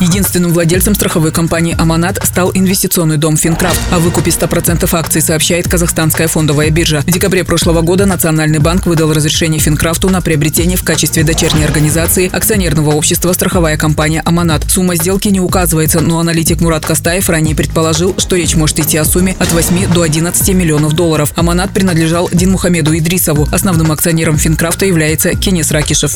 Единственным владельцем страховой компании «Аманат» стал инвестиционный дом «Финкрафт». О выкупе 100% акций сообщает казахстанская фондовая биржа. В декабре прошлого года Национальный банк выдал разрешение «Финкрафту» на приобретение в качестве дочерней организации акционерного общества страховая компания «Аманат». Сумма сделки не указывается, но аналитик Мурат Кастаев ранее предположил, что речь может идти о сумме от 8 до 11 миллионов долларов. «Аманат» принадлежал Динмухамеду Идрисову. Основным акционером «Финкрафта» является Кенес Ракишев.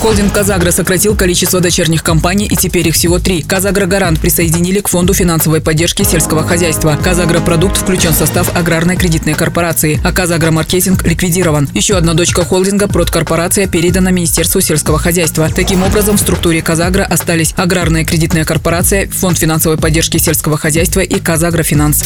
Холдинг «Казагра» сократил количество дочерних компаний и теперь их всего три. «Казагра Гарант» присоединили к Фонду финансовой поддержки сельского хозяйства. «Казагра Продукт» включен в состав аграрной кредитной корпорации, а «Казагра Маркетинг» ликвидирован. Еще одна дочка холдинга «Продкорпорация» передана Министерству сельского хозяйства. Таким образом, в структуре «Казагра» остались аграрная кредитная корпорация, Фонд финансовой поддержки сельского хозяйства и «Казагра Финанс».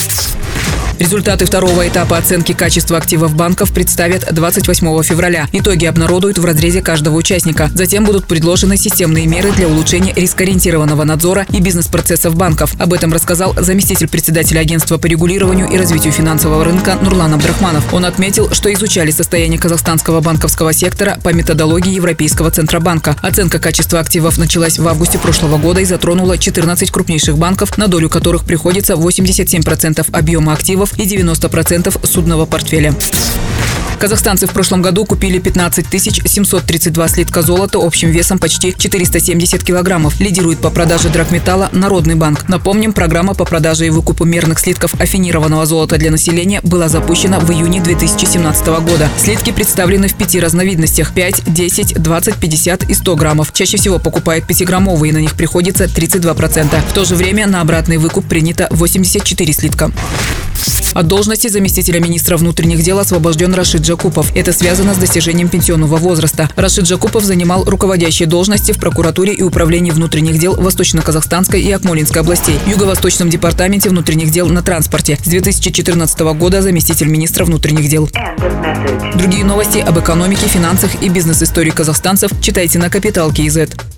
Результаты второго этапа оценки качества активов банков представят 28 февраля. Итоги обнародуют в разрезе каждого участника. Затем будут предложены системные меры для улучшения рискоориентированного надзора и бизнес-процессов банков. Об этом рассказал заместитель председателя агентства по регулированию и развитию финансового рынка Нурлан Абдрахманов. Он отметил, что изучали состояние казахстанского банковского сектора по методологии Европейского Центробанка. Оценка качества активов началась в августе прошлого года и затронула 14 крупнейших банков, на долю которых приходится 87% объема активов и 90% судного портфеля. Казахстанцы в прошлом году купили 15 732 слитка золота общим весом почти 470 килограммов. Лидирует по продаже драгметалла Народный банк. Напомним, программа по продаже и выкупу мерных слитков афинированного золота для населения была запущена в июне 2017 года. Слитки представлены в пяти разновидностях – 5, 10, 20, 50 и 100 граммов. Чаще всего покупают 5-граммовые, на них приходится 32%. В то же время на обратный выкуп принято 84 слитка. От должности заместителя министра внутренних дел освобожден Рашид Джакупов. Это связано с достижением пенсионного возраста. Рашид Джакупов занимал руководящие должности в прокуратуре и управлении внутренних дел Восточно-Казахстанской и Акмолинской областей, Юго-Восточном департаменте внутренних дел на транспорте. С 2014 года заместитель министра внутренних дел. Другие новости об экономике, финансах и бизнес-истории казахстанцев читайте на Капитал Киезет.